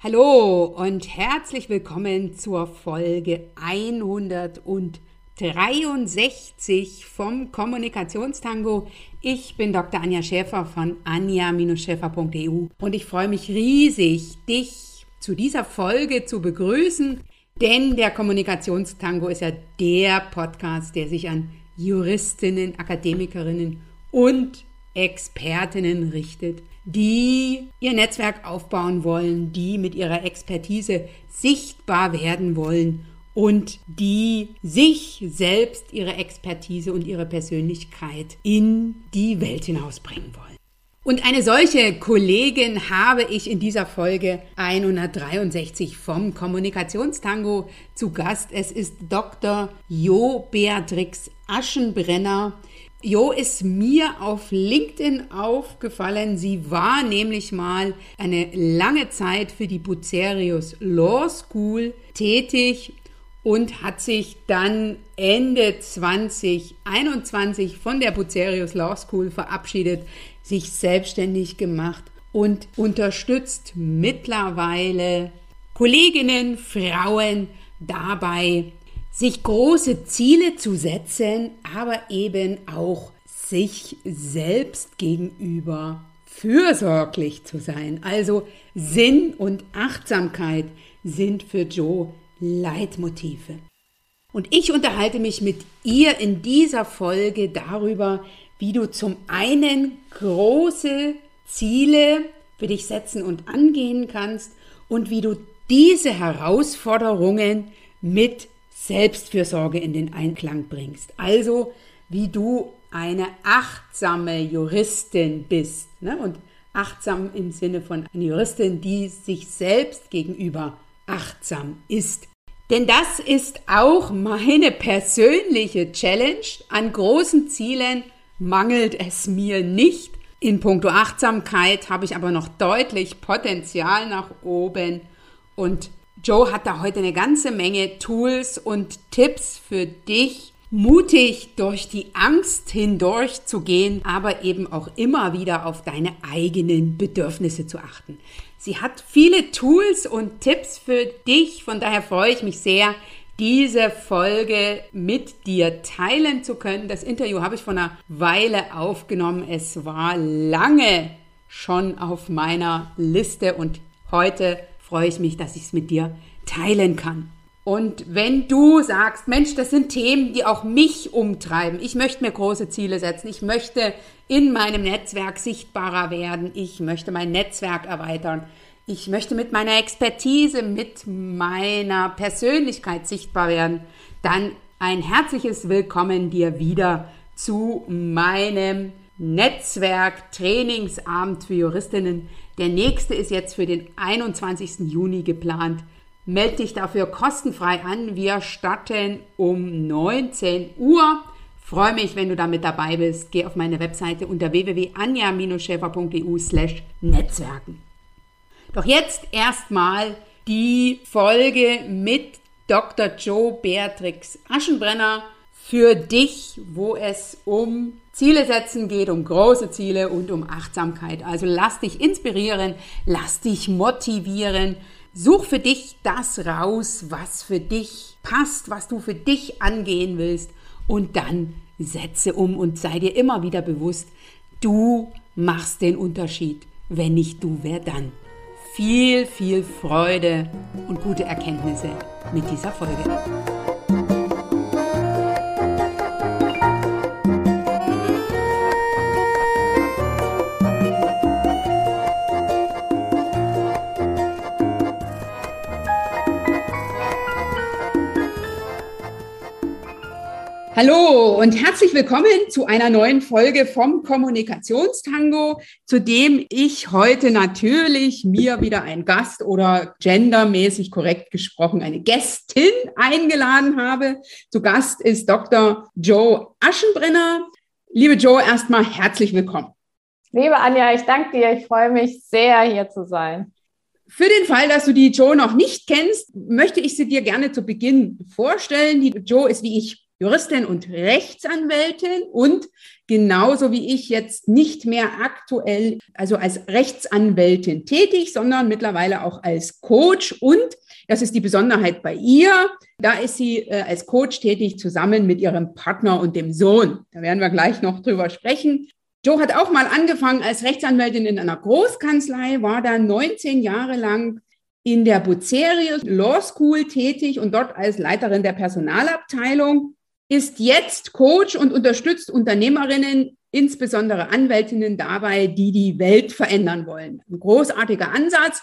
Hallo und herzlich willkommen zur Folge 163 vom Kommunikationstango. Ich bin Dr. Anja Schäfer von anja-schäfer.eu und ich freue mich riesig, dich zu dieser Folge zu begrüßen, denn der Kommunikationstango ist ja der Podcast, der sich an Juristinnen, Akademikerinnen und Expertinnen richtet die ihr Netzwerk aufbauen wollen, die mit ihrer Expertise sichtbar werden wollen und die sich selbst ihre Expertise und ihre Persönlichkeit in die Welt hinausbringen wollen. Und eine solche Kollegin habe ich in dieser Folge 163 vom Kommunikationstango zu Gast. Es ist Dr. Jo Beatrix Aschenbrenner. Jo ist mir auf LinkedIn aufgefallen. Sie war nämlich mal eine lange Zeit für die Bucerius Law School tätig und hat sich dann Ende 2021 von der Bucerius Law School verabschiedet, sich selbstständig gemacht und unterstützt mittlerweile Kolleginnen, Frauen dabei, sich große Ziele zu setzen, aber eben auch sich selbst gegenüber fürsorglich zu sein. Also Sinn und Achtsamkeit sind für Joe Leitmotive. Und ich unterhalte mich mit ihr in dieser Folge darüber, wie du zum einen große Ziele für dich setzen und angehen kannst und wie du diese Herausforderungen mit Selbstfürsorge in den Einklang bringst. Also wie du eine achtsame Juristin bist. Ne? Und achtsam im Sinne von einer Juristin, die sich selbst gegenüber achtsam ist. Denn das ist auch meine persönliche Challenge. An großen Zielen mangelt es mir nicht. In puncto Achtsamkeit habe ich aber noch deutlich Potenzial nach oben und Joe hat da heute eine ganze Menge Tools und Tipps für dich, mutig durch die Angst hindurch zu gehen, aber eben auch immer wieder auf deine eigenen Bedürfnisse zu achten. Sie hat viele Tools und Tipps für dich, von daher freue ich mich sehr, diese Folge mit dir teilen zu können. Das Interview habe ich vor einer Weile aufgenommen. Es war lange schon auf meiner Liste und heute freue ich mich, dass ich es mit dir teilen kann. Und wenn du sagst, Mensch, das sind Themen, die auch mich umtreiben. Ich möchte mir große Ziele setzen. Ich möchte in meinem Netzwerk sichtbarer werden. Ich möchte mein Netzwerk erweitern. Ich möchte mit meiner Expertise, mit meiner Persönlichkeit sichtbar werden. Dann ein herzliches Willkommen dir wieder zu meinem Netzwerk Trainingsabend für Juristinnen. Der nächste ist jetzt für den 21. Juni geplant. Melde dich dafür kostenfrei an. Wir starten um 19 Uhr. Freue mich, wenn du damit dabei bist. Geh auf meine Webseite unter www.anja-schäfer.eu slash Netzwerken. Doch jetzt erstmal die Folge mit Dr. Joe Beatrix Aschenbrenner für dich, wo es um Ziele setzen geht, um große Ziele und um Achtsamkeit. Also lass dich inspirieren, lass dich motivieren. Such für dich das raus, was für dich passt, was du für dich angehen willst und dann setze um und sei dir immer wieder bewusst, du machst den Unterschied. Wenn nicht du, wer dann? Viel, viel Freude und gute Erkenntnisse mit dieser Folge. Hallo und herzlich willkommen zu einer neuen Folge vom Kommunikationstango, zu dem ich heute natürlich mir wieder einen Gast oder gendermäßig korrekt gesprochen eine Gästin eingeladen habe. Zu Gast ist Dr. Joe Aschenbrenner. Liebe Joe, erstmal herzlich willkommen. Liebe Anja, ich danke dir. Ich freue mich sehr, hier zu sein. Für den Fall, dass du die Joe noch nicht kennst, möchte ich sie dir gerne zu Beginn vorstellen. Die Joe ist wie ich Juristin und Rechtsanwältin und genauso wie ich jetzt nicht mehr aktuell, also als Rechtsanwältin tätig, sondern mittlerweile auch als Coach und das ist die Besonderheit bei ihr. Da ist sie äh, als Coach tätig zusammen mit ihrem Partner und dem Sohn. Da werden wir gleich noch drüber sprechen. Joe hat auch mal angefangen als Rechtsanwältin in einer Großkanzlei, war dann 19 Jahre lang in der Bucerius Law School tätig und dort als Leiterin der Personalabteilung, ist jetzt Coach und unterstützt Unternehmerinnen, insbesondere Anwältinnen dabei, die die Welt verändern wollen. Ein großartiger Ansatz.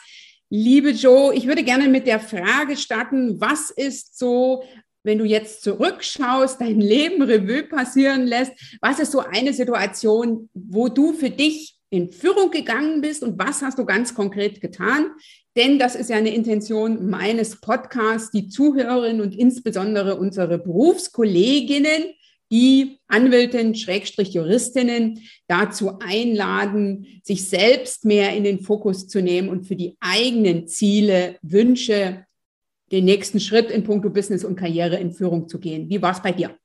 Liebe Joe, ich würde gerne mit der Frage starten, was ist so, wenn du jetzt zurückschaust, dein Leben Revue passieren lässt, was ist so eine Situation, wo du für dich in Führung gegangen bist und was hast du ganz konkret getan? Denn das ist ja eine Intention meines Podcasts, die Zuhörerinnen und insbesondere unsere Berufskolleginnen, die Anwältinnen, Schrägstrich Juristinnen dazu einladen, sich selbst mehr in den Fokus zu nehmen und für die eigenen Ziele, Wünsche, den nächsten Schritt in puncto Business und Karriere in Führung zu gehen. Wie war es bei dir?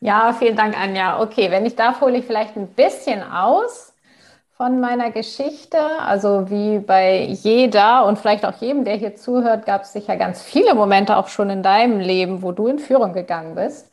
Ja, vielen Dank, Anja. Okay, wenn ich darf, hole ich vielleicht ein bisschen aus von meiner Geschichte. Also wie bei jeder und vielleicht auch jedem, der hier zuhört, gab es sicher ganz viele Momente auch schon in deinem Leben, wo du in Führung gegangen bist.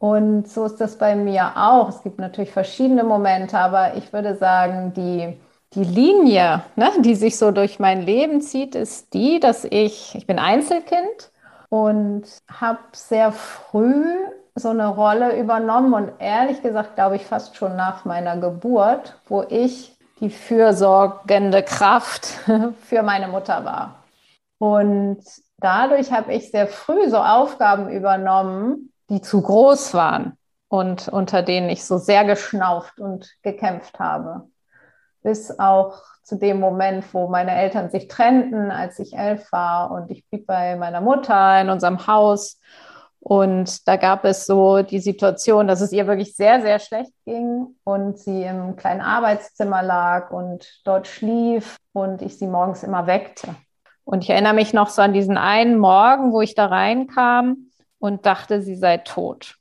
Und so ist das bei mir auch. Es gibt natürlich verschiedene Momente, aber ich würde sagen, die, die Linie, ne, die sich so durch mein Leben zieht, ist die, dass ich, ich bin Einzelkind und habe sehr früh so eine Rolle übernommen und ehrlich gesagt, glaube ich, fast schon nach meiner Geburt, wo ich die fürsorgende Kraft für meine Mutter war. Und dadurch habe ich sehr früh so Aufgaben übernommen, die zu groß waren und unter denen ich so sehr geschnauft und gekämpft habe. Bis auch zu dem Moment, wo meine Eltern sich trennten, als ich elf war und ich blieb bei meiner Mutter in unserem Haus und da gab es so die Situation, dass es ihr wirklich sehr, sehr schlecht ging und sie im kleinen Arbeitszimmer lag und dort schlief und ich sie morgens immer weckte. Und ich erinnere mich noch so an diesen einen Morgen, wo ich da reinkam und dachte, sie sei tot.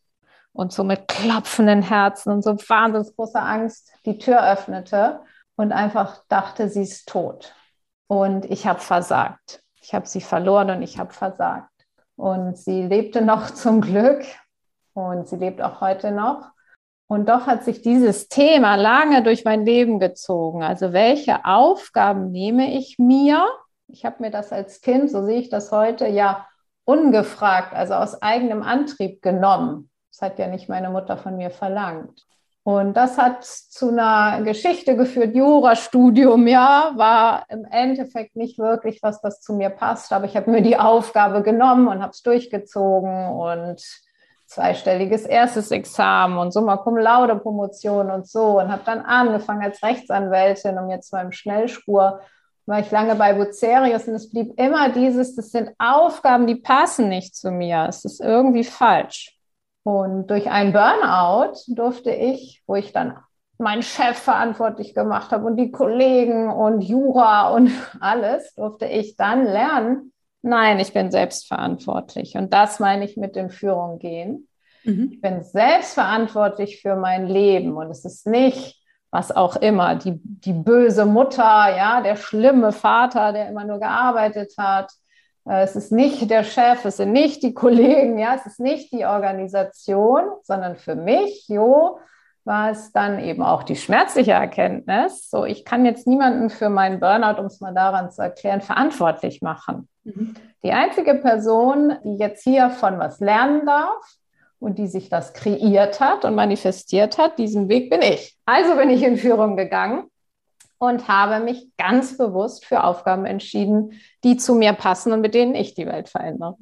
Und so mit klopfenden Herzen und so wahnsinnig großer Angst die Tür öffnete und einfach dachte, sie ist tot. Und ich habe versagt. Ich habe sie verloren und ich habe versagt. Und sie lebte noch zum Glück und sie lebt auch heute noch. Und doch hat sich dieses Thema lange durch mein Leben gezogen. Also welche Aufgaben nehme ich mir? Ich habe mir das als Kind, so sehe ich das heute, ja ungefragt, also aus eigenem Antrieb genommen. Das hat ja nicht meine Mutter von mir verlangt. Und das hat zu einer Geschichte geführt, Jurastudium, ja, war im Endeffekt nicht wirklich was, das zu mir passt, aber ich habe mir die Aufgabe genommen und habe es durchgezogen und zweistelliges erstes Examen und Summa Cum Laude Promotion und so. Und habe dann angefangen als Rechtsanwältin und jetzt mal im Schnellspur war ich lange bei Bucerius und es blieb immer dieses, das sind Aufgaben, die passen nicht zu mir, es ist irgendwie falsch. Und durch einen Burnout durfte ich, wo ich dann meinen Chef verantwortlich gemacht habe und die Kollegen und Jura und alles, durfte ich dann lernen, nein, ich bin selbstverantwortlich. Und das meine ich mit dem Führung gehen. Mhm. Ich bin selbstverantwortlich für mein Leben und es ist nicht, was auch immer, die, die böse Mutter, ja, der schlimme Vater, der immer nur gearbeitet hat, es ist nicht der Chef, es sind nicht die Kollegen, ja, es ist nicht die Organisation, sondern für mich, Jo, war es dann eben auch die schmerzliche Erkenntnis. So, ich kann jetzt niemanden für meinen Burnout, um es mal daran zu erklären, verantwortlich machen. Mhm. Die einzige Person, die jetzt hier von was lernen darf und die sich das kreiert hat und manifestiert hat, diesen Weg bin ich. Also bin ich in Führung gegangen und habe mich ganz bewusst für Aufgaben entschieden, die zu mir passen und mit denen ich die Welt verändere.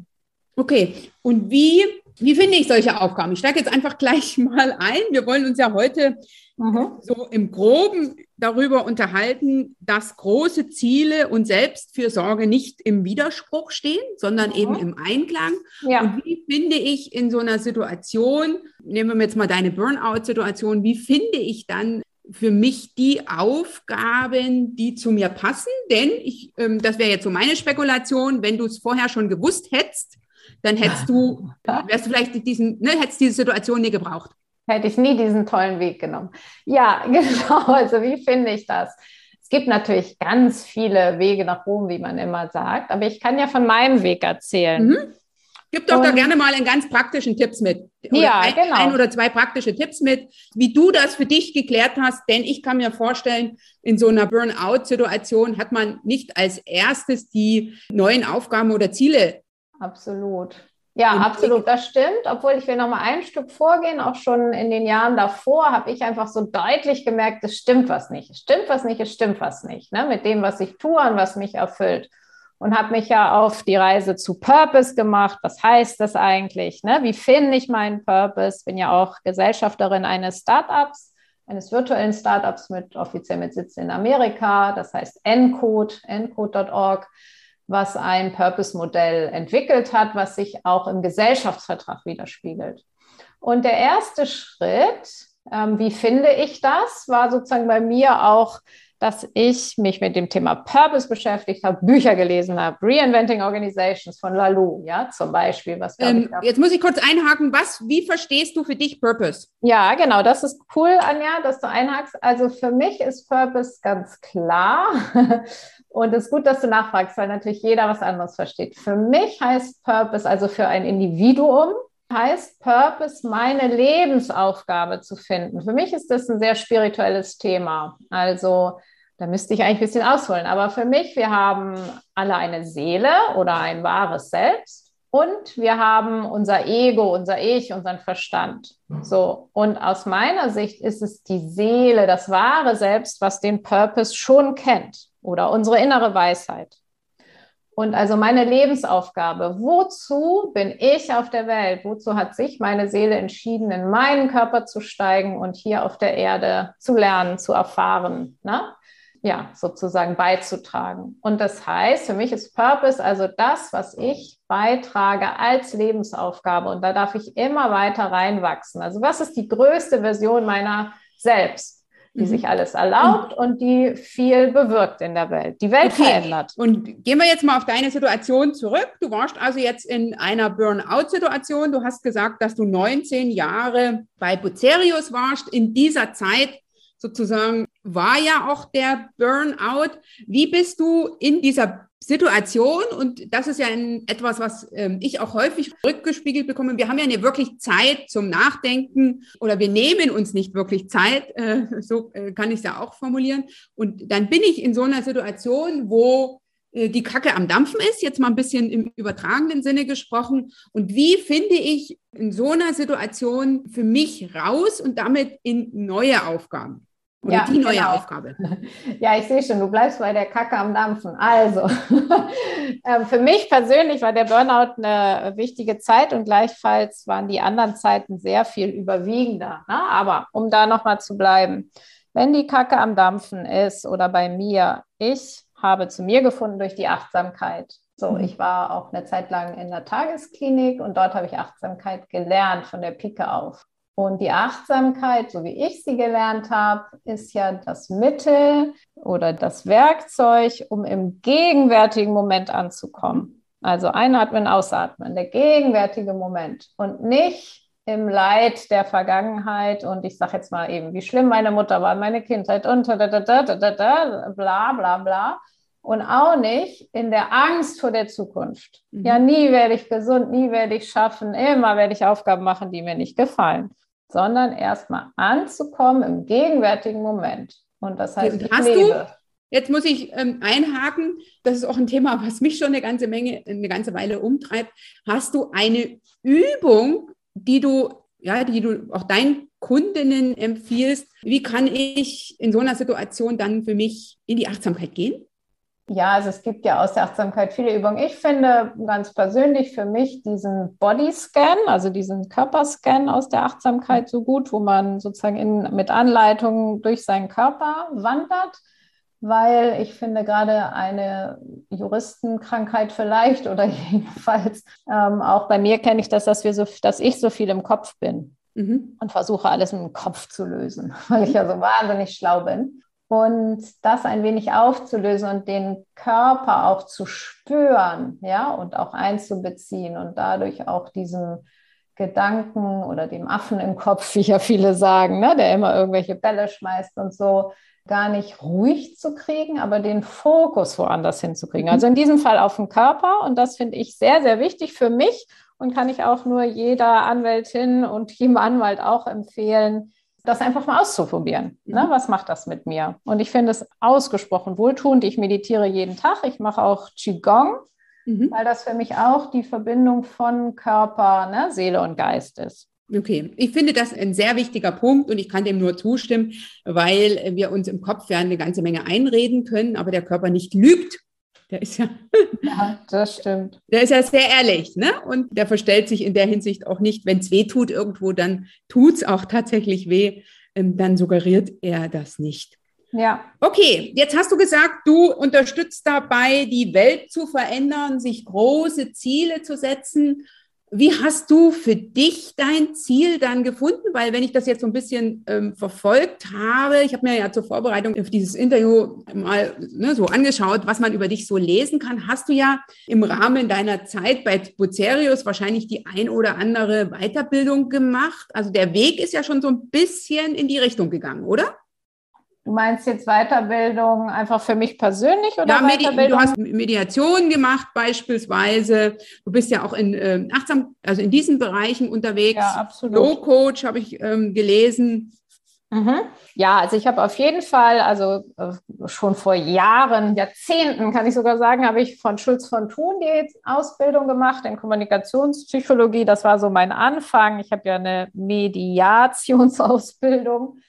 Okay, und wie, wie finde ich solche Aufgaben? Ich steige jetzt einfach gleich mal ein. Wir wollen uns ja heute mhm. so im groben darüber unterhalten, dass große Ziele und Selbstfürsorge nicht im Widerspruch stehen, sondern mhm. eben im Einklang. Ja. Und wie finde ich in so einer Situation, nehmen wir jetzt mal deine Burnout-Situation, wie finde ich dann für mich die Aufgaben, die zu mir passen. Denn ich, ähm, das wäre jetzt so meine Spekulation, wenn du es vorher schon gewusst hättest, dann hättest du, wärst du vielleicht diesen, ne, hättest diese Situation nie gebraucht. Hätte ich nie diesen tollen Weg genommen. Ja, genau. Also wie finde ich das? Es gibt natürlich ganz viele Wege nach Rom, wie man immer sagt, aber ich kann ja von meinem Weg erzählen. Mhm. Gib doch und, da gerne mal einen ganz praktischen Tipps mit. Oder ja, ein, genau. ein oder zwei praktische Tipps mit, wie du das für dich geklärt hast. Denn ich kann mir vorstellen, in so einer Burnout-Situation hat man nicht als erstes die neuen Aufgaben oder Ziele. Absolut. Ja, und absolut, das stimmt. Obwohl ich will noch mal ein Stück vorgehen, auch schon in den Jahren davor habe ich einfach so deutlich gemerkt, es stimmt was nicht, es stimmt was nicht, es stimmt was nicht, ne? mit dem, was ich tue und was mich erfüllt. Und habe mich ja auf die Reise zu Purpose gemacht. Was heißt das eigentlich? Ne? Wie finde ich meinen Purpose? Bin ja auch Gesellschafterin eines Startups, eines virtuellen Startups mit offiziell mit Sitz in Amerika. Das heißt Encode, encode.org was ein Purpose-Modell entwickelt hat, was sich auch im Gesellschaftsvertrag widerspiegelt. Und der erste Schritt, ähm, wie finde ich das, war sozusagen bei mir auch, dass ich mich mit dem Thema Purpose beschäftigt habe, Bücher gelesen habe, Reinventing Organizations von Lalou, ja, zum Beispiel. Was ähm, jetzt muss ich kurz einhaken, was, wie verstehst du für dich Purpose? Ja, genau, das ist cool, Anja, dass du einhakst. Also für mich ist Purpose ganz klar. Und es ist gut, dass du nachfragst, weil natürlich jeder was anderes versteht. Für mich heißt Purpose, also für ein Individuum, heißt Purpose, meine Lebensaufgabe zu finden. Für mich ist das ein sehr spirituelles Thema. Also da müsste ich eigentlich ein bisschen ausholen. Aber für mich, wir haben alle eine Seele oder ein wahres Selbst. Und wir haben unser Ego, unser Ich, unseren Verstand. So. Und aus meiner Sicht ist es die Seele, das wahre Selbst, was den Purpose schon kennt oder unsere innere Weisheit. Und also meine Lebensaufgabe, wozu bin ich auf der Welt? Wozu hat sich meine Seele entschieden, in meinen Körper zu steigen und hier auf der Erde zu lernen, zu erfahren? Ne? Ja, sozusagen beizutragen. Und das heißt, für mich ist Purpose also das, was ich beitrage als Lebensaufgabe. Und da darf ich immer weiter reinwachsen. Also was ist die größte Version meiner selbst? Die mhm. sich alles erlaubt und die viel bewirkt in der Welt, die Welt okay. verändert. Und gehen wir jetzt mal auf deine Situation zurück. Du warst also jetzt in einer Burnout-Situation. Du hast gesagt, dass du 19 Jahre bei Bucerius warst. In dieser Zeit sozusagen war ja auch der Burnout. Wie bist du in dieser Situation, und das ist ja ein, etwas, was ähm, ich auch häufig rückgespiegelt bekomme, wir haben ja nicht wirklich Zeit zum Nachdenken oder wir nehmen uns nicht wirklich Zeit, äh, so äh, kann ich es ja auch formulieren. Und dann bin ich in so einer Situation, wo äh, die Kacke am Dampfen ist, jetzt mal ein bisschen im übertragenen Sinne gesprochen. Und wie finde ich in so einer Situation für mich raus und damit in neue Aufgaben? Oder ja, die neue genau. Aufgabe. Ja, ich sehe schon, du bleibst bei der Kacke am Dampfen. Also, ähm, für mich persönlich war der Burnout eine wichtige Zeit und gleichfalls waren die anderen Zeiten sehr viel überwiegender. Ne? Aber um da nochmal zu bleiben, wenn die Kacke am Dampfen ist oder bei mir, ich habe zu mir gefunden durch die Achtsamkeit. So, mhm. ich war auch eine Zeit lang in der Tagesklinik und dort habe ich Achtsamkeit gelernt von der Pike auf. Und die Achtsamkeit, so wie ich sie gelernt habe, ist ja das Mittel oder das Werkzeug, um im gegenwärtigen Moment anzukommen. Also einatmen, ausatmen, der gegenwärtige Moment und nicht im Leid der Vergangenheit und ich sage jetzt mal eben, wie schlimm meine Mutter war, meine Kindheit und da, da, da, da, da, da, bla bla bla. Und auch nicht in der Angst vor der Zukunft. Mhm. Ja, nie werde ich gesund, nie werde ich schaffen, immer werde ich Aufgaben machen, die mir nicht gefallen sondern erstmal anzukommen im gegenwärtigen Moment. Und das heißt, ich Hast lebe. Du? Jetzt muss ich ähm, einhaken, das ist auch ein Thema, was mich schon eine ganze Menge, eine ganze Weile umtreibt. Hast du eine Übung, die du, ja, die du auch deinen Kundinnen empfiehlst? Wie kann ich in so einer Situation dann für mich in die Achtsamkeit gehen? Ja, also es gibt ja aus der Achtsamkeit viele Übungen. Ich finde ganz persönlich für mich diesen Bodyscan, also diesen Körperscan aus der Achtsamkeit so gut, wo man sozusagen in, mit Anleitungen durch seinen Körper wandert, weil ich finde gerade eine Juristenkrankheit vielleicht oder jedenfalls ähm, auch bei mir kenne ich das, dass wir so, dass ich so viel im Kopf bin. Mhm. Und versuche alles mit dem Kopf zu lösen, weil ich ja so wahnsinnig schlau bin. Und das ein wenig aufzulösen und den Körper auch zu spüren, ja, und auch einzubeziehen und dadurch auch diesen Gedanken oder dem Affen im Kopf, wie ja viele sagen, ne, der immer irgendwelche Bälle schmeißt und so, gar nicht ruhig zu kriegen, aber den Fokus woanders hinzukriegen. Also in diesem Fall auf den Körper und das finde ich sehr, sehr wichtig für mich und kann ich auch nur jeder Anwältin und jedem Anwalt auch empfehlen, das einfach mal auszuprobieren. Ne? Mhm. Was macht das mit mir? Und ich finde es ausgesprochen wohltuend. Ich meditiere jeden Tag. Ich mache auch Qigong, mhm. weil das für mich auch die Verbindung von Körper, ne, Seele und Geist ist. Okay, ich finde das ein sehr wichtiger Punkt und ich kann dem nur zustimmen, weil wir uns im Kopf ja eine ganze Menge einreden können, aber der Körper nicht lügt. Der ist ja, ja, das stimmt. Der ist ja sehr ehrlich, ne? Und der verstellt sich in der Hinsicht auch nicht, wenn es weh tut irgendwo, dann tut es auch tatsächlich weh. Ähm, dann suggeriert er das nicht. Ja. Okay, jetzt hast du gesagt, du unterstützt dabei, die Welt zu verändern, sich große Ziele zu setzen. Wie hast du für dich dein Ziel dann gefunden? Weil wenn ich das jetzt so ein bisschen ähm, verfolgt habe, ich habe mir ja zur Vorbereitung auf dieses Interview mal ne, so angeschaut, was man über dich so lesen kann, hast du ja im Rahmen deiner Zeit bei Bucerius wahrscheinlich die ein oder andere Weiterbildung gemacht. Also der Weg ist ja schon so ein bisschen in die Richtung gegangen, oder? Du meinst jetzt Weiterbildung einfach für mich persönlich oder ja, Weiterbildung? du hast Mediation gemacht beispielsweise. Du bist ja auch in äh, achtsam, also in diesen Bereichen unterwegs. Ja, absolut. Low Coach habe ich ähm, gelesen. Mhm. Ja, also ich habe auf jeden Fall, also äh, schon vor Jahren, Jahrzehnten kann ich sogar sagen, habe ich von Schulz von Thun die Ausbildung gemacht in Kommunikationspsychologie. Das war so mein Anfang. Ich habe ja eine Mediationsausbildung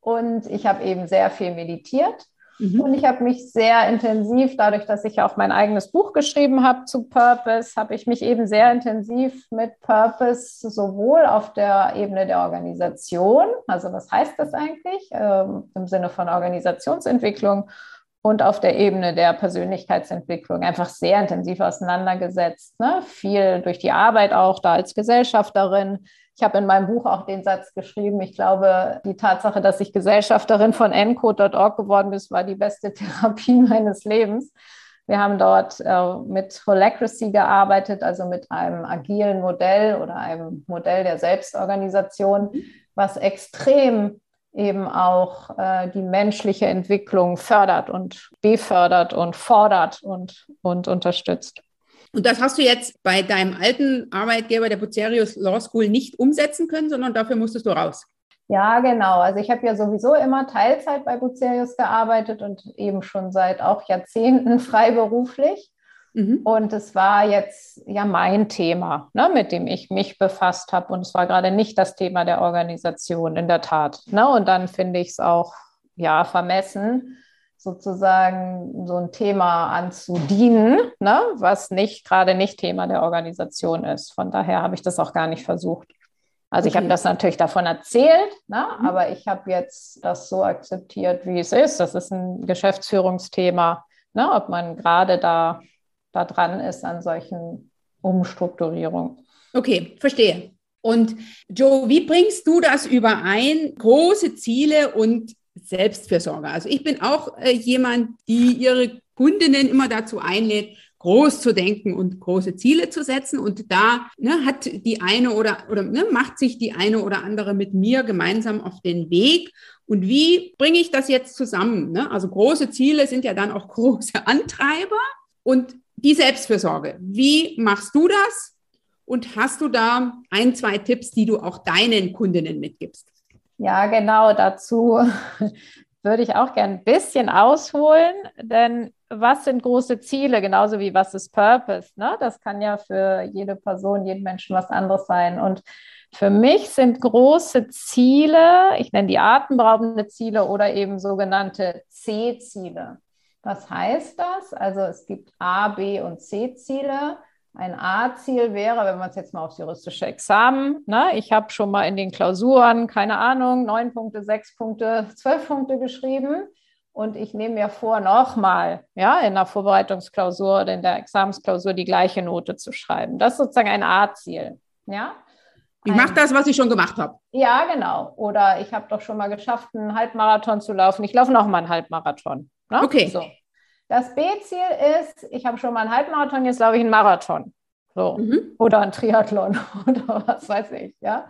und ich habe eben sehr viel meditiert. Mhm. Und ich habe mich sehr intensiv, dadurch, dass ich auch mein eigenes Buch geschrieben habe zu Purpose, habe ich mich eben sehr intensiv mit Purpose sowohl auf der Ebene der Organisation, also was heißt das eigentlich ähm, im Sinne von Organisationsentwicklung und auf der Ebene der Persönlichkeitsentwicklung einfach sehr intensiv auseinandergesetzt. Ne? Viel durch die Arbeit auch da als Gesellschafterin, ich habe in meinem Buch auch den Satz geschrieben, ich glaube, die Tatsache, dass ich Gesellschafterin von encode.org geworden bin, war die beste Therapie meines Lebens. Wir haben dort äh, mit Holacracy gearbeitet, also mit einem agilen Modell oder einem Modell der Selbstorganisation, was extrem eben auch äh, die menschliche Entwicklung fördert und befördert und fordert und, und unterstützt. Und das hast du jetzt bei deinem alten Arbeitgeber, der Bucerius Law School, nicht umsetzen können, sondern dafür musstest du raus. Ja, genau. Also ich habe ja sowieso immer Teilzeit bei Bucerius gearbeitet und eben schon seit auch Jahrzehnten freiberuflich. Mhm. Und es war jetzt ja mein Thema, ne, mit dem ich mich befasst habe. Und es war gerade nicht das Thema der Organisation, in der Tat. Ne? Und dann finde ich es auch ja vermessen, sozusagen so ein Thema anzudienen, ne, was nicht gerade nicht Thema der Organisation ist. Von daher habe ich das auch gar nicht versucht. Also okay. ich habe das natürlich davon erzählt, ne, mhm. aber ich habe jetzt das so akzeptiert, wie es ist. Das ist ein Geschäftsführungsthema, ne, ob man gerade da, da dran ist an solchen Umstrukturierungen. Okay, verstehe. Und Joe, wie bringst du das überein? Große Ziele und Selbstfürsorge. Also ich bin auch äh, jemand, die ihre Kundinnen immer dazu einlädt, groß zu denken und große Ziele zu setzen. Und da ne, hat die eine oder, oder ne, macht sich die eine oder andere mit mir gemeinsam auf den Weg. Und wie bringe ich das jetzt zusammen? Ne? Also große Ziele sind ja dann auch große Antreiber. Und die Selbstfürsorge, wie machst du das? Und hast du da ein, zwei Tipps, die du auch deinen Kundinnen mitgibst? Ja, genau, dazu würde ich auch gerne ein bisschen ausholen, denn was sind große Ziele, genauso wie was ist Purpose? Ne? Das kann ja für jede Person, jeden Menschen was anderes sein. Und für mich sind große Ziele, ich nenne die atemberaubende Ziele oder eben sogenannte C-Ziele. Was heißt das? Also es gibt A, B und C-Ziele. Ein A-Ziel wäre, wenn man es jetzt mal aufs juristische Examen, ne, ich habe schon mal in den Klausuren, keine Ahnung, neun Punkte, sechs Punkte, zwölf Punkte geschrieben. Und ich nehme mir vor, nochmal ja, in der Vorbereitungsklausur oder in der Examensklausur die gleiche Note zu schreiben. Das ist sozusagen ein A-Ziel. Ja? Ich mache das, was ich schon gemacht habe. Ja, genau. Oder ich habe doch schon mal geschafft, einen Halbmarathon zu laufen. Ich laufe noch mal einen Halbmarathon. Ne? Okay. So. Das B-Ziel ist, ich habe schon mal einen Halbmarathon, jetzt laufe ich einen Marathon. So. Mhm. Oder einen Triathlon oder was weiß ich. Ja.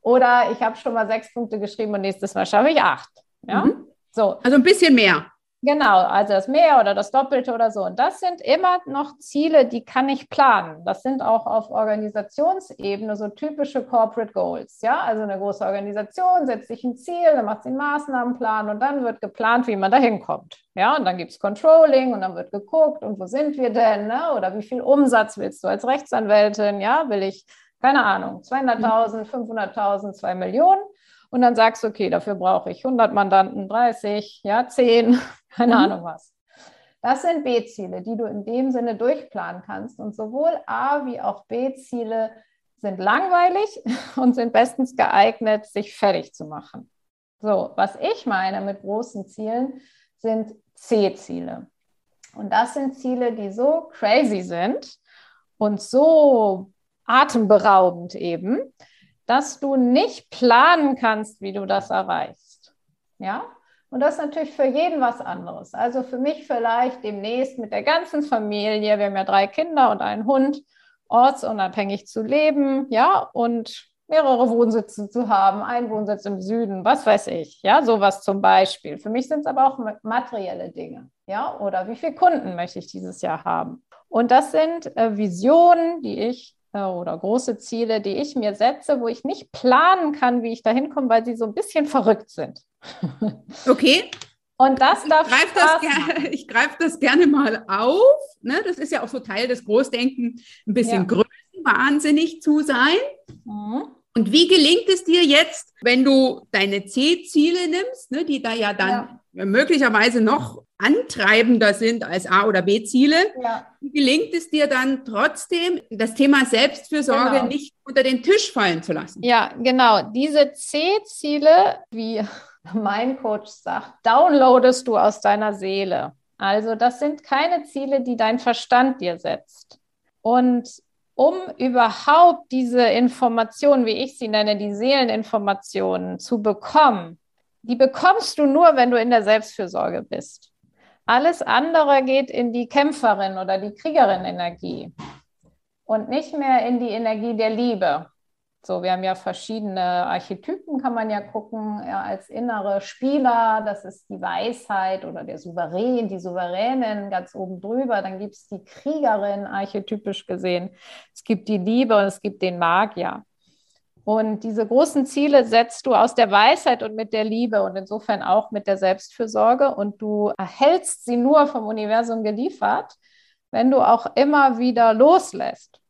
Oder ich habe schon mal sechs Punkte geschrieben und nächstes Mal schaffe ich acht. Ja? Mhm. So. Also ein bisschen mehr. Genau, also das Mehr oder das Doppelte oder so. Und das sind immer noch Ziele, die kann ich planen. Das sind auch auf Organisationsebene so typische Corporate Goals. Ja, also eine große Organisation setzt sich ein Ziel, dann macht sie einen Maßnahmenplan und dann wird geplant, wie man da hinkommt. Ja, und dann gibt es Controlling und dann wird geguckt und wo sind wir denn? Ne? Oder wie viel Umsatz willst du als Rechtsanwältin? Ja, will ich, keine Ahnung, 200.000, 500.000, 2 Millionen? Und dann sagst du, okay, dafür brauche ich 100 Mandanten, 30, ja, 10, keine mhm. Ahnung was. Das sind B-Ziele, die du in dem Sinne durchplanen kannst. Und sowohl A wie auch B-Ziele sind langweilig und sind bestens geeignet, sich fertig zu machen. So, was ich meine mit großen Zielen, sind C-Ziele. Und das sind Ziele, die so crazy sind und so atemberaubend eben, dass du nicht planen kannst, wie du das erreichst. Ja? Und das ist natürlich für jeden was anderes. Also für mich vielleicht demnächst mit der ganzen Familie, wir haben ja drei Kinder und einen Hund, ortsunabhängig zu leben, ja, und mehrere Wohnsitze zu haben, einen Wohnsitz im Süden, was weiß ich, ja, sowas zum Beispiel. Für mich sind es aber auch materielle Dinge, ja, oder wie viele Kunden möchte ich dieses Jahr haben? Und das sind äh, Visionen, die ich oder große Ziele, die ich mir setze, wo ich nicht planen kann, wie ich da hinkomme, weil sie so ein bisschen verrückt sind. Okay. Und das darf ich greife das, gerne, ich greife das gerne mal auf. Ne? Das ist ja auch so Teil des Großdenken, ein bisschen ja. größenwahnsinnig zu sein. Mhm. Und wie gelingt es dir jetzt, wenn du deine C-Ziele nimmst, ne, die da ja dann ja. Möglicherweise noch antreibender sind als A- oder B-Ziele? Ja. Gelingt es dir dann trotzdem, das Thema Selbstfürsorge genau. nicht unter den Tisch fallen zu lassen? Ja, genau. Diese C-Ziele, wie mein Coach sagt, downloadest du aus deiner Seele. Also das sind keine Ziele, die dein Verstand dir setzt. Und um überhaupt diese Informationen, wie ich sie nenne, die Seeleninformationen zu bekommen, die bekommst du nur, wenn du in der Selbstfürsorge bist. Alles andere geht in die Kämpferin oder die Kriegerin-Energie und nicht mehr in die Energie der Liebe. So, wir haben ja verschiedene Archetypen, kann man ja gucken, ja, als innere Spieler, das ist die Weisheit oder der Souverän, die Souveränin ganz oben drüber. Dann gibt es die Kriegerin, archetypisch gesehen. Es gibt die Liebe und es gibt den Magier. Und diese großen Ziele setzt du aus der Weisheit und mit der Liebe und insofern auch mit der Selbstfürsorge. Und du erhältst sie nur vom Universum geliefert, wenn du auch immer wieder loslässt.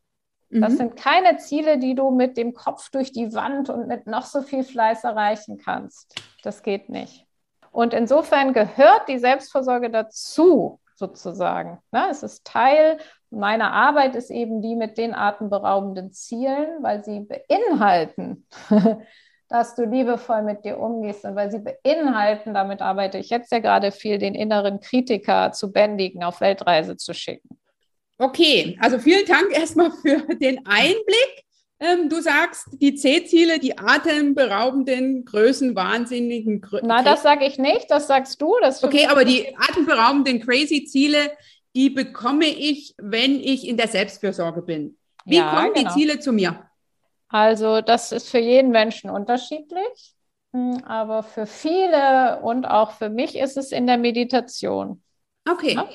Das mhm. sind keine Ziele, die du mit dem Kopf durch die Wand und mit noch so viel Fleiß erreichen kannst. Das geht nicht. Und insofern gehört die Selbstversorge dazu, sozusagen. Ne? Es ist Teil meiner Arbeit, ist eben die mit den atemberaubenden Zielen, weil sie beinhalten, dass du liebevoll mit dir umgehst und weil sie beinhalten, damit arbeite ich jetzt ja gerade viel, den inneren Kritiker zu bändigen, auf Weltreise zu schicken. Okay, also vielen Dank erstmal für den Einblick. Ähm, du sagst, die C-Ziele, die atemberaubenden, größenwahnsinnigen. Grö Na, das sage ich nicht, das sagst du. Das okay, aber die atemberaubenden, crazy Ziele, die bekomme ich, wenn ich in der Selbstfürsorge bin. Wie ja, kommen genau. die Ziele zu mir? Also, das ist für jeden Menschen unterschiedlich, hm, aber für viele und auch für mich ist es in der Meditation. Okay. Ja?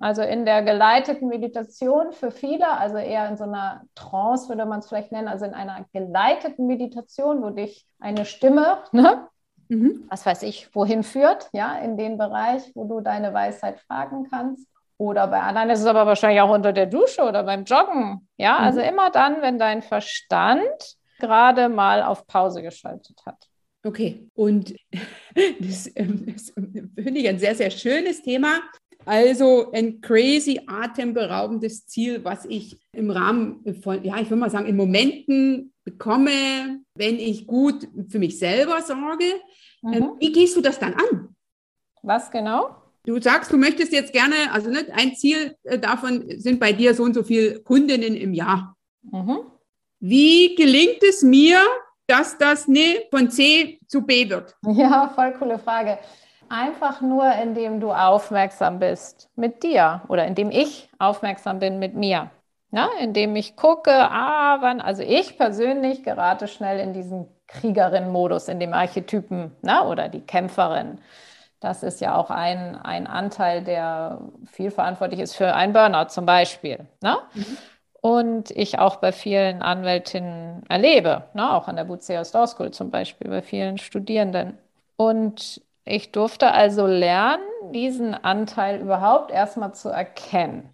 Also in der geleiteten Meditation für viele, also eher in so einer Trance würde man es vielleicht nennen, also in einer geleiteten Meditation, wo dich eine Stimme, ne, mhm. was weiß ich, wohin führt, ja, in den Bereich, wo du deine Weisheit fragen kannst. Oder bei anderen ist es aber wahrscheinlich auch unter der Dusche oder beim Joggen. Ja, mhm. also immer dann, wenn dein Verstand gerade mal auf Pause geschaltet hat. Okay, und das, ähm, das finde ich ein sehr, sehr schönes Thema. Also ein crazy, atemberaubendes Ziel, was ich im Rahmen von, ja, ich würde mal sagen, in Momenten bekomme, wenn ich gut für mich selber sorge. Mhm. Ähm, wie gehst du das dann an? Was genau? Du sagst, du möchtest jetzt gerne, also nicht, ein Ziel äh, davon sind bei dir so und so viele Kundinnen im Jahr. Mhm. Wie gelingt es mir, dass das ne von C zu B wird? Ja, voll coole Frage. Einfach nur, indem du aufmerksam bist mit dir oder indem ich aufmerksam bin mit mir. Ja, indem ich gucke, ah, wann, also ich persönlich gerate schnell in diesen Kriegerin-Modus, in dem Archetypen na, oder die Kämpferin. Das ist ja auch ein, ein Anteil, der viel verantwortlich ist für ein Burnout zum Beispiel. Ne? Mhm. Und ich auch bei vielen Anwältinnen erlebe, ne? auch an der Buceus Law School zum Beispiel, bei vielen Studierenden. Und ich durfte also lernen, diesen Anteil überhaupt erstmal zu erkennen.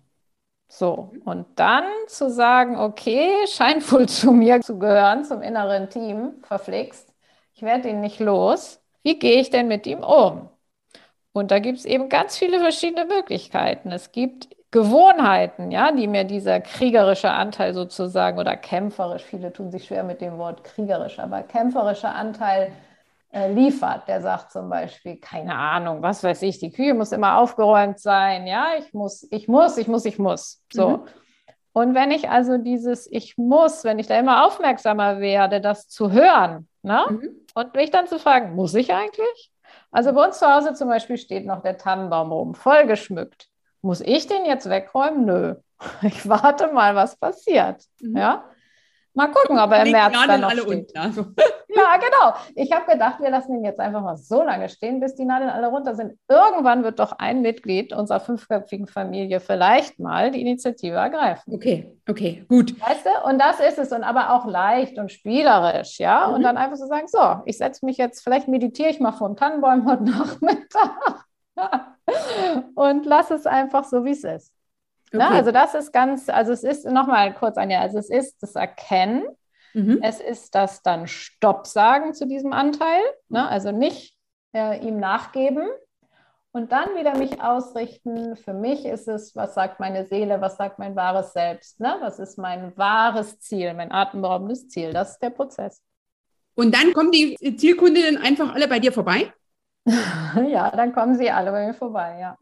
So, und dann zu sagen, okay, scheint wohl zu mir zu gehören, zum inneren Team, verflixt. Ich werde ihn nicht los. Wie gehe ich denn mit ihm um? Und da gibt es eben ganz viele verschiedene Möglichkeiten. Es gibt Gewohnheiten, ja, die mir dieser kriegerische Anteil sozusagen oder kämpferisch, viele tun sich schwer mit dem Wort kriegerisch, aber kämpferischer Anteil äh, liefert. Der sagt zum Beispiel, keine Ahnung, was weiß ich, die Küche muss immer aufgeräumt sein, ja, ich muss, ich muss, ich muss, ich muss. So. Mhm. Und wenn ich also dieses Ich muss, wenn ich da immer aufmerksamer werde, das zu hören, ne? Mhm. Und mich dann zu fragen, muss ich eigentlich? Also bei uns zu Hause zum Beispiel steht noch der Tannenbaum rum, voll geschmückt. Muss ich den jetzt wegräumen? Nö. Ich warte mal, was passiert. Mhm. Ja. Mal gucken, ob er im März dann noch alle steht. Unten, also. Ja, genau. Ich habe gedacht, wir lassen ihn jetzt einfach mal so lange stehen, bis die Nadeln alle runter sind. Irgendwann wird doch ein Mitglied unserer fünfköpfigen Familie vielleicht mal die Initiative ergreifen. Okay, okay, gut. Weißt du, und das ist es. Und aber auch leicht und spielerisch, ja. Mhm. Und dann einfach so sagen: So, ich setze mich jetzt, vielleicht meditiere ich mal vor dem Tannenbaum heute Nachmittag und lass es einfach so, wie es ist. Okay. Na, also das ist ganz, also es ist nochmal kurz, Anja, also es ist das Erkennen, mhm. es ist das dann Stopp sagen zu diesem Anteil, ne? also nicht äh, ihm nachgeben und dann wieder mich ausrichten. Für mich ist es, was sagt meine Seele, was sagt mein wahres Selbst, ne? was ist mein wahres Ziel, mein atemberaubendes Ziel, das ist der Prozess. Und dann kommen die Zielkundinnen einfach alle bei dir vorbei? ja, dann kommen sie alle bei mir vorbei, ja.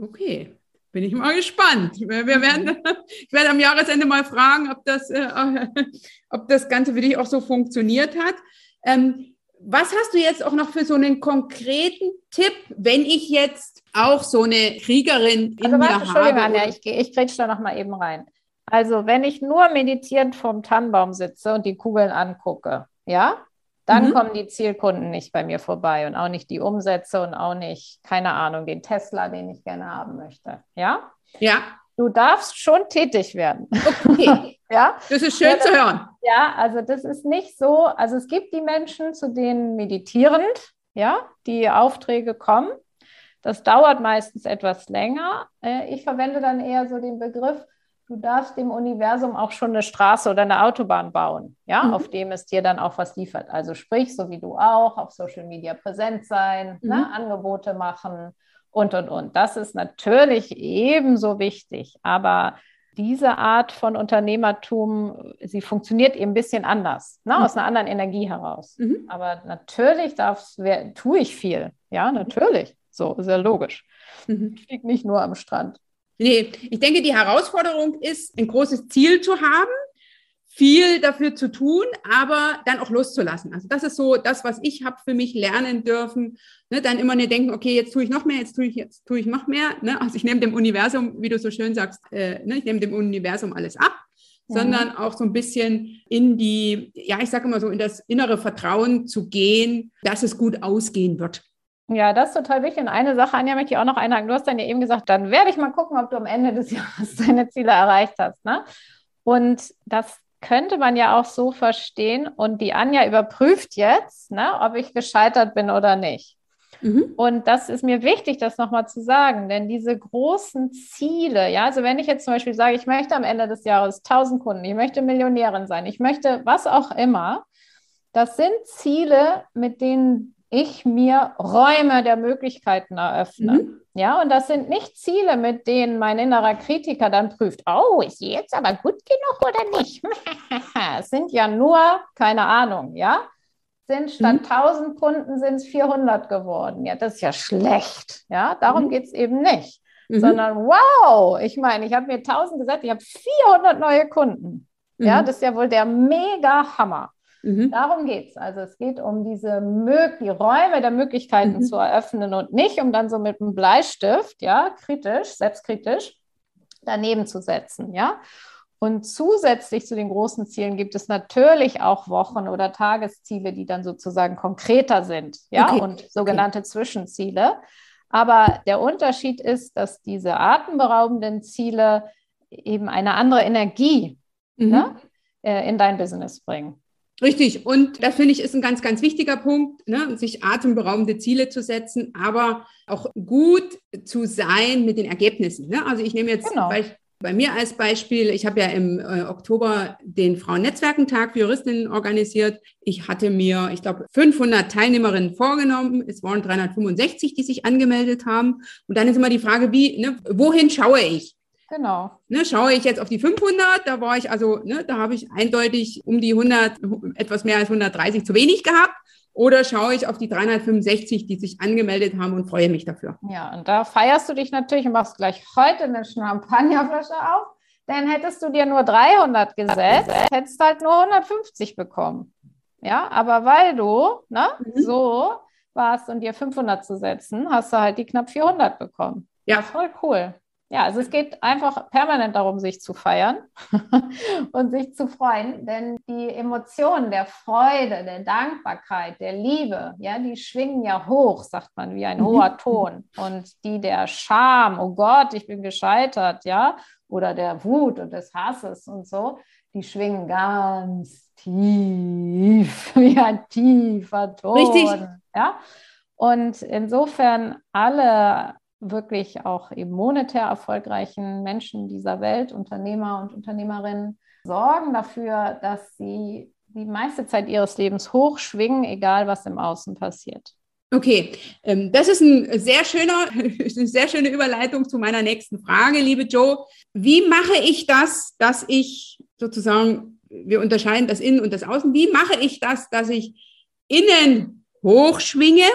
Okay. Bin ich mal gespannt. Wir, werden, ich werde am Jahresende mal fragen, ob das, äh, ob das Ganze für dich auch so funktioniert hat. Ähm, was hast du jetzt auch noch für so einen konkreten Tipp, wenn ich jetzt auch so eine Kriegerin in also, mir warte, habe? Anja, ich, ich grätsch da noch mal eben rein. Also, wenn ich nur meditierend vorm Tannenbaum sitze und die Kugeln angucke, ja, dann mhm. kommen die Zielkunden nicht bei mir vorbei und auch nicht die Umsätze und auch nicht, keine Ahnung, den Tesla, den ich gerne haben möchte. Ja? Ja. Du darfst schon tätig werden. Okay. ja. Das ist schön ja, das, zu hören. Ja, also das ist nicht so, also es gibt die Menschen, zu denen meditierend, ja, die Aufträge kommen. Das dauert meistens etwas länger. Äh, ich verwende dann eher so den Begriff, du darfst dem Universum auch schon eine Straße oder eine Autobahn bauen, ja, mhm. auf dem es dir dann auch was liefert. Also sprich, so wie du auch, auf Social Media präsent sein, mhm. ne, Angebote machen und, und, und. Das ist natürlich ebenso wichtig, aber diese Art von Unternehmertum, sie funktioniert eben ein bisschen anders, ne, mhm. aus einer anderen Energie heraus. Mhm. Aber natürlich darf's, tue ich viel, ja, natürlich. So, ja logisch. Mhm. Ich fliege nicht nur am Strand. Nee, ich denke, die Herausforderung ist, ein großes Ziel zu haben, viel dafür zu tun, aber dann auch loszulassen. Also das ist so das, was ich habe für mich lernen dürfen. Ne, dann immer nicht denken, okay, jetzt tue ich noch mehr, jetzt tue ich, jetzt tue ich noch mehr. Ne? Also ich nehme dem Universum, wie du so schön sagst, äh, ne, ich nehme dem Universum alles ab, ja. sondern auch so ein bisschen in die, ja, ich sage immer so, in das innere Vertrauen zu gehen, dass es gut ausgehen wird. Ja, das ist total wichtig. Und eine Sache, Anja, möchte ich auch noch einhaken. Du hast dann ja eben gesagt, dann werde ich mal gucken, ob du am Ende des Jahres deine Ziele erreicht hast. Ne? Und das könnte man ja auch so verstehen. Und die Anja überprüft jetzt, ne, ob ich gescheitert bin oder nicht. Mhm. Und das ist mir wichtig, das nochmal zu sagen, denn diese großen Ziele, ja, also wenn ich jetzt zum Beispiel sage, ich möchte am Ende des Jahres 1000 Kunden, ich möchte Millionärin sein, ich möchte was auch immer, das sind Ziele, mit denen ich mir Räume der Möglichkeiten eröffne. Mhm. Ja, und das sind nicht Ziele, mit denen mein innerer Kritiker dann prüft, oh, ist sie jetzt aber gut genug oder nicht? es sind ja nur, keine Ahnung, ja, sind statt mhm. 1000 Kunden sind es 400 geworden. Ja, das ist ja schlecht. Ja, darum mhm. geht es eben nicht. Mhm. Sondern wow, ich meine, ich habe mir 1000 gesagt, ich habe 400 neue Kunden. Mhm. Ja, das ist ja wohl der mega Hammer. Mhm. Darum geht es. Also es geht um diese Mö die Räume der Möglichkeiten mhm. zu eröffnen und nicht um dann so mit einem Bleistift, ja, kritisch, selbstkritisch, daneben zu setzen, ja. Und zusätzlich zu den großen Zielen gibt es natürlich auch Wochen- oder Tagesziele, die dann sozusagen konkreter sind, ja, okay. und sogenannte okay. Zwischenziele. Aber der Unterschied ist, dass diese atemberaubenden Ziele eben eine andere Energie mhm. ne, äh, in dein Business bringen. Richtig. Und das finde ich ist ein ganz, ganz wichtiger Punkt, ne? sich atemberaubende Ziele zu setzen, aber auch gut zu sein mit den Ergebnissen. Ne? Also ich nehme jetzt genau. bei, mir als Beispiel, ich habe ja im äh, Oktober den Frauennetzwerkentag für Juristinnen organisiert. Ich hatte mir, ich glaube, 500 Teilnehmerinnen vorgenommen. Es waren 365, die sich angemeldet haben. Und dann ist immer die Frage, wie, ne, wohin schaue ich? Genau. Ne, schaue ich jetzt auf die 500, da war ich also, ne, da habe ich eindeutig um die 100, etwas mehr als 130 zu wenig gehabt. Oder schaue ich auf die 365, die sich angemeldet haben und freue mich dafür. Ja, und da feierst du dich natürlich und machst gleich heute eine Champagnerflasche auf. Denn hättest du dir nur 300 gesetzt, hättest du halt nur 150 bekommen. Ja, aber weil du ne, mhm. so warst und dir 500 zu setzen, hast du halt die knapp 400 bekommen. Ja, voll cool. Ja, also es geht einfach permanent darum, sich zu feiern und sich zu freuen, denn die Emotionen der Freude, der Dankbarkeit, der Liebe, ja, die schwingen ja hoch, sagt man, wie ein mhm. hoher Ton. Und die der Scham, oh Gott, ich bin gescheitert, ja, oder der Wut und des Hasses und so, die schwingen ganz tief, wie ein tiefer Ton. Richtig. Ja. Und insofern alle wirklich auch eben monetär erfolgreichen Menschen dieser Welt, Unternehmer und Unternehmerinnen, sorgen dafür, dass sie die meiste Zeit ihres Lebens hochschwingen, egal was im Außen passiert. Okay, ähm, das ist ein sehr schöner, eine sehr schöne Überleitung zu meiner nächsten Frage, liebe Joe. Wie mache ich das, dass ich sozusagen, wir unterscheiden das Innen und das Außen, wie mache ich das, dass ich innen hochschwinge,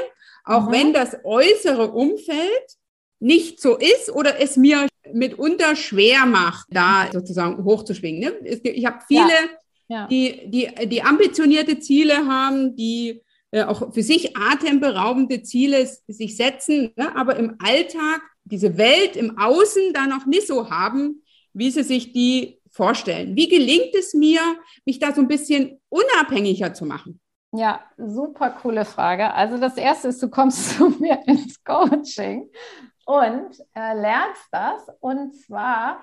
auch mhm. wenn das äußere Umfeld nicht so ist oder es mir mitunter schwer macht, da sozusagen hochzuschwingen. Ne? Ich habe viele, ja. Ja. Die, die, die ambitionierte Ziele haben, die äh, auch für sich atemberaubende Ziele sich setzen, ne? aber im Alltag diese Welt im Außen da noch nicht so haben, wie sie sich die vorstellen. Wie gelingt es mir, mich da so ein bisschen unabhängiger zu machen? Ja, super coole Frage. Also das Erste ist, du kommst zu mir ins Coaching und äh, lernst das und zwar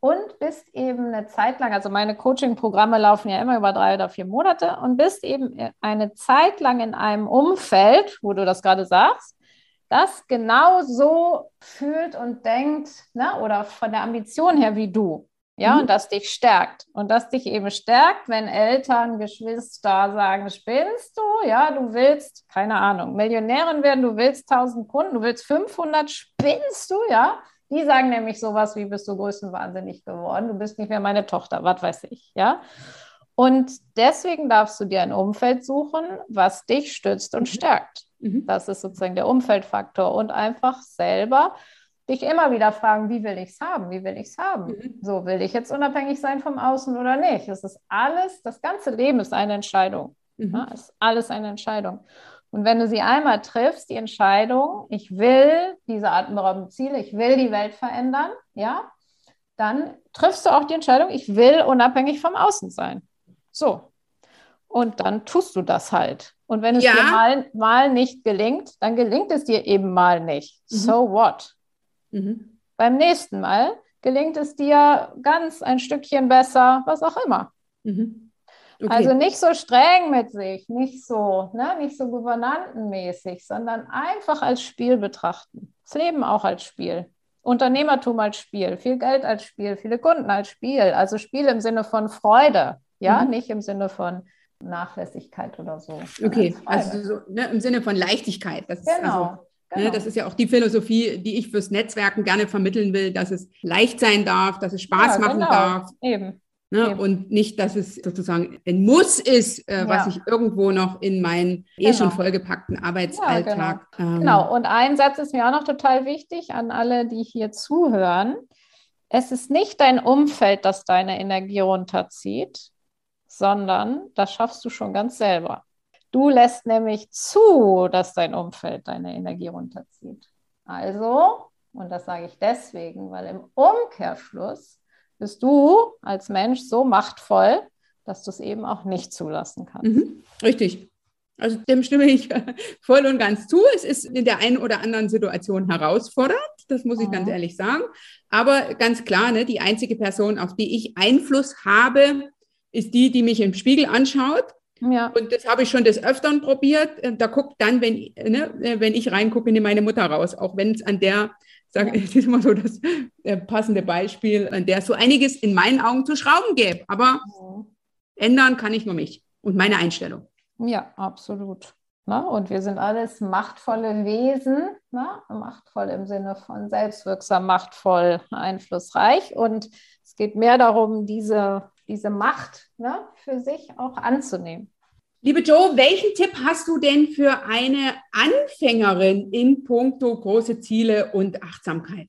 und bist eben eine Zeit lang, also meine Coaching-Programme laufen ja immer über drei oder vier Monate und bist eben eine Zeit lang in einem Umfeld, wo du das gerade sagst, das genau so fühlt und denkt, ne, oder von der Ambition her wie du. Ja, mhm. und das dich stärkt. Und das dich eben stärkt, wenn Eltern, Geschwister sagen, spinnst du? Ja, du willst, keine Ahnung, Millionärin werden, du willst 1000 Kunden, du willst 500, spinnst du? Ja, die sagen nämlich sowas wie, bist du größenwahnsinnig geworden, du bist nicht mehr meine Tochter, was weiß ich, ja. Und deswegen darfst du dir ein Umfeld suchen, was dich stützt und mhm. stärkt. Mhm. Das ist sozusagen der Umfeldfaktor und einfach selber dich immer wieder fragen, wie will ich es haben? Wie will ich es haben? Mhm. So, will ich jetzt unabhängig sein vom Außen oder nicht? Es ist alles, das ganze Leben ist eine Entscheidung. Mhm. Ja, ist alles eine Entscheidung. Und wenn du sie einmal triffst, die Entscheidung, ich will diese atemberaubenden Ziele, ich will die Welt verändern, ja, dann triffst du auch die Entscheidung, ich will unabhängig vom Außen sein. So. Und dann tust du das halt. Und wenn es ja. dir mal, mal nicht gelingt, dann gelingt es dir eben mal nicht. Mhm. So what? Mhm. Beim nächsten Mal gelingt es dir ganz ein Stückchen besser, was auch immer. Mhm. Okay. Also nicht so streng mit sich, nicht so, ne, nicht so gouvernantenmäßig, sondern einfach als Spiel betrachten. Das Leben auch als Spiel. Unternehmertum als Spiel, viel Geld als Spiel, viele Kunden als Spiel. Also Spiel im Sinne von Freude, ja, mhm. nicht im Sinne von Nachlässigkeit oder so. Okay, also so, ne, im Sinne von Leichtigkeit. Das genau. Ist also genau. Das ist ja auch die Philosophie, die ich fürs Netzwerken gerne vermitteln will, dass es leicht sein darf, dass es Spaß ja, machen genau. darf. Eben. Ne? Eben. Und nicht, dass es sozusagen ein Muss ist, äh, ja. was ich irgendwo noch in meinen genau. eh schon genau. vollgepackten Arbeitsalltag. Ja, genau. Ähm, genau. Und ein Satz ist mir auch noch total wichtig an alle, die hier zuhören. es ist nicht dein Umfeld, das deine Energie runterzieht, sondern das schaffst du schon ganz selber. Du lässt nämlich zu, dass dein Umfeld deine Energie runterzieht. Also, und das sage ich deswegen, weil im Umkehrschluss bist du als Mensch so machtvoll, dass du es eben auch nicht zulassen kannst. Mhm, richtig. Also dem stimme ich voll und ganz zu. Es ist in der einen oder anderen Situation herausfordernd, das muss ich mhm. ganz ehrlich sagen. Aber ganz klar, ne, die einzige Person, auf die ich Einfluss habe, ist die, die mich im Spiegel anschaut. Ja. Und das habe ich schon des Öfteren probiert. Da guckt dann, wenn, ne, wenn ich reingucke, in meine Mutter raus, auch wenn es an der, sag, das ist immer so das äh, passende Beispiel, an der so einiges in meinen Augen zu schrauben gäbe. Aber mhm. ändern kann ich nur mich und meine Einstellung. Ja, absolut. Na, ne? und wir sind alles machtvolle Wesen, na? Ne? machtvoll im Sinne von selbstwirksam, machtvoll, einflussreich. Und es geht mehr darum, diese, diese Macht ne, für sich auch anzunehmen. Liebe Joe, welchen Tipp hast du denn für eine Anfängerin in puncto große Ziele und Achtsamkeit?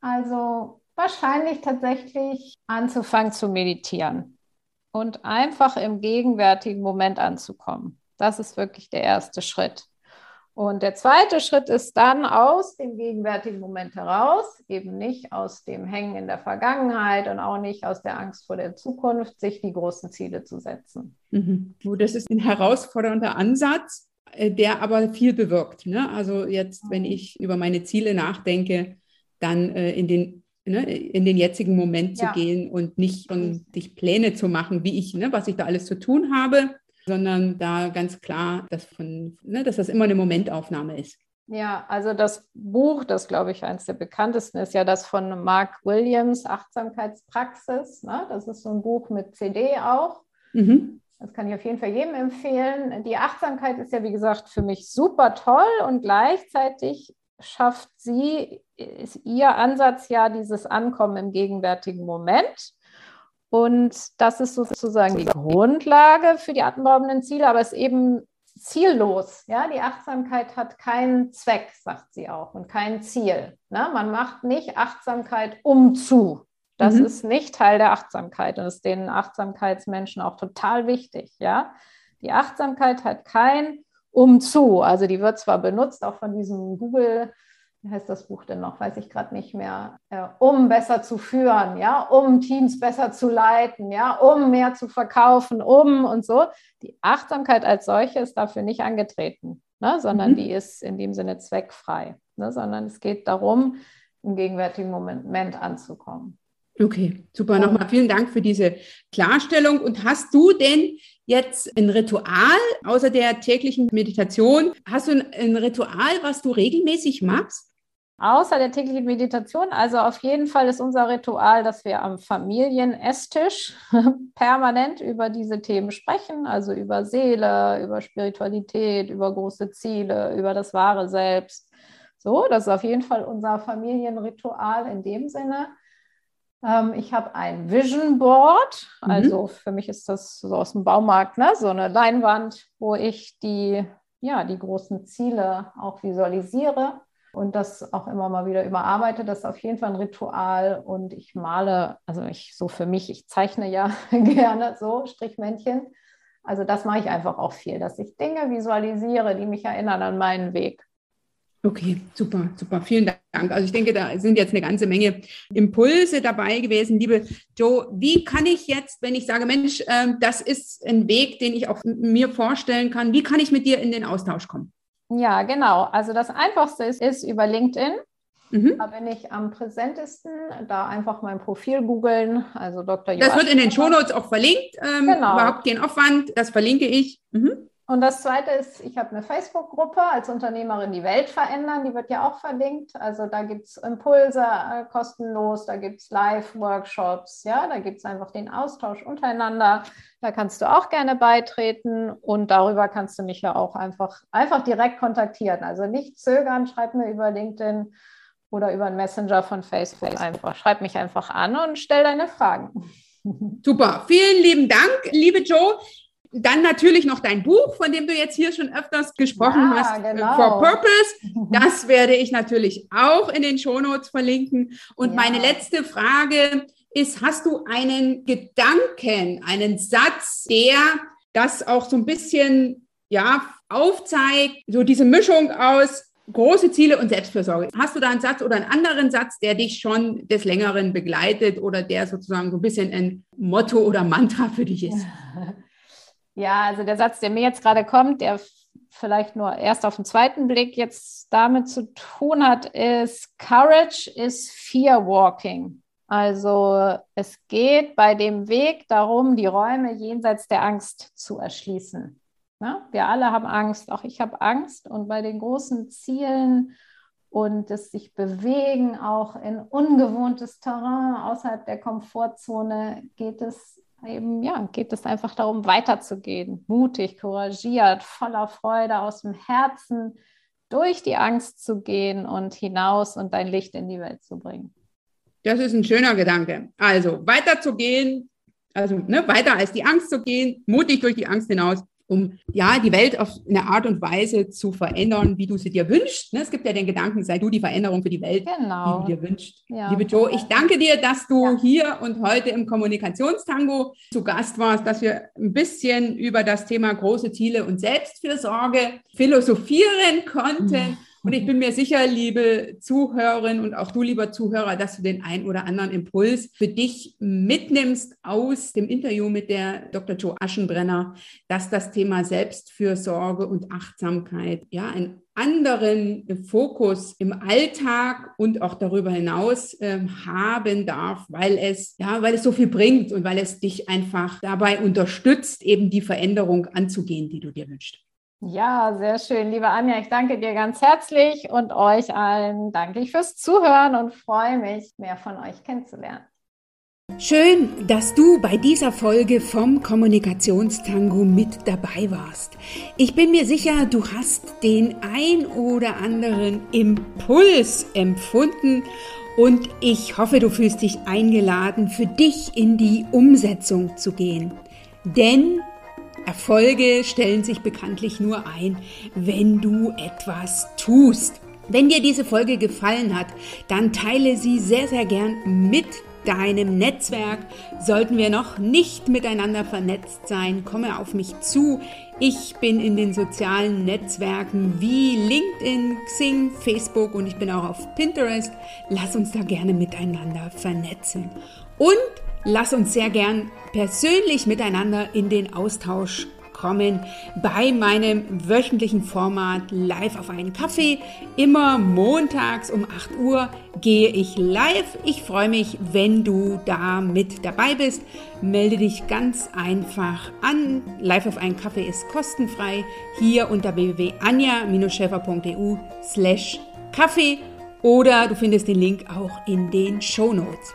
Also wahrscheinlich tatsächlich anzufangen zu meditieren und einfach im gegenwärtigen Moment anzukommen. Das ist wirklich der erste Schritt. Und der zweite Schritt ist dann aus dem gegenwärtigen Moment heraus, eben nicht aus dem Hängen in der Vergangenheit und auch nicht aus der Angst vor der Zukunft, sich die großen Ziele zu setzen. Mhm. Das ist ein herausfordernder Ansatz, äh, der aber viel bewirkt. Ne? Also jetzt, wenn mhm. ich über meine Ziele nachdenke, dann äh, in den ne, in den jetzigen Moment ja. zu gehen und nicht von sich Pläne zu machen, wie ich, ne, was ich da alles zu tun habe, sondern da ganz klar, dass, von, ne, dass das immer eine Momentaufnahme ist. Ja, also das Buch, das glaube ich eines der bekanntesten ist, ja das von Mark Williams, Achtsamkeitspraxis. Ne? Das ist so ein Buch mit CD auch. Mhm. Das kann ich auf jeden Fall jedem empfehlen. Die Achtsamkeit ist ja, wie gesagt, für mich super toll und gleichzeitig schafft sie, ist ihr Ansatz ja dieses Ankommen im gegenwärtigen Moment. Und das ist sozusagen die Grundlage für die atemberaubenden Ziele, aber es ist eben ziellos. Ja, die Achtsamkeit hat keinen Zweck, sagt sie auch, und kein Ziel. Ne? Man macht nicht Achtsamkeit um zu. Das mhm. ist nicht Teil der Achtsamkeit und ist den Achtsamkeitsmenschen auch total wichtig. Ja, die Achtsamkeit hat kein um zu. Also die wird zwar benutzt, auch von diesem Google, wie heißt das Buch denn noch, weiß ich gerade nicht mehr, äh, um besser zu führen, ja, um Teams besser zu leiten, ja, um mehr zu verkaufen, um und so. Die Achtsamkeit als solche ist dafür nicht angetreten, ne, sondern mhm. die ist in dem Sinne zweckfrei, ne, sondern es geht darum, im gegenwärtigen Moment anzukommen. Okay, super. Nochmal vielen Dank für diese Klarstellung. Und hast du denn jetzt ein Ritual außer der täglichen Meditation? Hast du ein, ein Ritual, was du regelmäßig machst? Außer der täglichen Meditation, also auf jeden Fall ist unser Ritual, dass wir am Familienesstisch permanent über diese Themen sprechen, also über Seele, über Spiritualität, über große Ziele, über das wahre Selbst. So, das ist auf jeden Fall unser Familienritual in dem Sinne. Ähm, ich habe ein Vision Board, mhm. also für mich ist das so aus dem Baumarkt, ne? so eine Leinwand, wo ich die, ja, die großen Ziele auch visualisiere und das auch immer mal wieder überarbeite. Das ist auf jeden Fall ein Ritual und ich male, also ich so für mich, ich zeichne ja gerne so Strichmännchen. Also das mache ich einfach auch viel, dass ich Dinge visualisiere, die mich erinnern an meinen Weg. Okay, super, super. Vielen Dank. Also ich denke, da sind jetzt eine ganze Menge Impulse dabei gewesen. Liebe Joe, wie kann ich jetzt, wenn ich sage, Mensch, ähm, das ist ein Weg, den ich auch mir vorstellen kann, wie kann ich mit dir in den Austausch kommen? Ja, genau. Also das Einfachste ist, ist über LinkedIn. Mhm. Da bin ich am präsentesten. Da einfach mein Profil googeln. Also Dr. Das wird in den Shownotes auch verlinkt. Ähm, genau. Überhaupt kein Aufwand. Das verlinke ich. Mhm. Und das Zweite ist, ich habe eine Facebook-Gruppe als Unternehmerin die Welt verändern, die wird ja auch verlinkt. Also da gibt es Impulse äh, kostenlos, da gibt es Live-Workshops, ja, da gibt es einfach den Austausch untereinander. Da kannst du auch gerne beitreten und darüber kannst du mich ja auch einfach, einfach direkt kontaktieren. Also nicht zögern, schreib mir über LinkedIn oder über einen Messenger von Facebook einfach. Schreib mich einfach an und stell deine Fragen. Super, vielen lieben Dank, liebe Joe. Dann natürlich noch dein Buch, von dem du jetzt hier schon öfters gesprochen ja, hast, äh, genau. For Purpose. Das werde ich natürlich auch in den Shownotes verlinken. Und ja. meine letzte Frage ist, hast du einen Gedanken, einen Satz, der das auch so ein bisschen ja, aufzeigt, so diese Mischung aus große Ziele und Selbstfürsorge. Hast du da einen Satz oder einen anderen Satz, der dich schon des Längeren begleitet oder der sozusagen so ein bisschen ein Motto oder Mantra für dich ist? Ja, also der Satz, der mir jetzt gerade kommt, der vielleicht nur erst auf den zweiten Blick jetzt damit zu tun hat, ist Courage is Fear Walking. Also es geht bei dem Weg darum, die Räume jenseits der Angst zu erschließen. Ja, wir alle haben Angst, auch ich habe Angst. Und bei den großen Zielen und das sich bewegen, auch in ungewohntes Terrain außerhalb der Komfortzone, geht es eben, ja, geht es einfach darum, weiterzugehen. Mutig, couragiert, voller Freude, aus dem Herzen durch die Angst zu gehen und hinaus und dein Licht in die Welt zu bringen. Das ist ein schöner Gedanke. Also weiterzugehen, also ne, weiter als die Angst zu gehen, mutig durch die Angst hinaus um ja die Welt auf eine Art und Weise zu verändern, wie du sie dir wünschst. Ne? Es gibt ja den Gedanken, sei du die Veränderung für die Welt, genau. die du dir wünschst. Ja. Liebe Joe, ich danke dir, dass du ja. hier und heute im Kommunikationstango zu Gast warst, dass wir ein bisschen über das Thema große Ziele und Selbstfürsorge philosophieren konnten. Mhm. Und ich bin mir sicher, liebe Zuhörerinnen und auch du, lieber Zuhörer, dass du den ein oder anderen Impuls für dich mitnimmst aus dem Interview mit der Dr. Joe Aschenbrenner, dass das Thema Selbstfürsorge und Achtsamkeit ja einen anderen Fokus im Alltag und auch darüber hinaus äh, haben darf, weil es ja, weil es so viel bringt und weil es dich einfach dabei unterstützt, eben die Veränderung anzugehen, die du dir wünschst. Ja, sehr schön, liebe Anja. Ich danke dir ganz herzlich und euch allen danke ich fürs Zuhören und freue mich, mehr von euch kennenzulernen. Schön, dass du bei dieser Folge vom Kommunikationstango mit dabei warst. Ich bin mir sicher, du hast den ein oder anderen Impuls empfunden und ich hoffe, du fühlst dich eingeladen, für dich in die Umsetzung zu gehen. Denn Erfolge stellen sich bekanntlich nur ein, wenn du etwas tust. Wenn dir diese Folge gefallen hat, dann teile sie sehr, sehr gern mit deinem Netzwerk. Sollten wir noch nicht miteinander vernetzt sein, komme auf mich zu. Ich bin in den sozialen Netzwerken wie LinkedIn, Xing, Facebook und ich bin auch auf Pinterest. Lass uns da gerne miteinander vernetzen. Und lass uns sehr gern persönlich miteinander in den Austausch kommen bei meinem wöchentlichen Format Live auf einen Kaffee. Immer montags um 8 Uhr gehe ich live. Ich freue mich, wenn du da mit dabei bist. Melde dich ganz einfach an. Live auf einen Kaffee ist kostenfrei. Hier unter www.anja-schäfer.eu slash Kaffee oder du findest den Link auch in den Show Notes.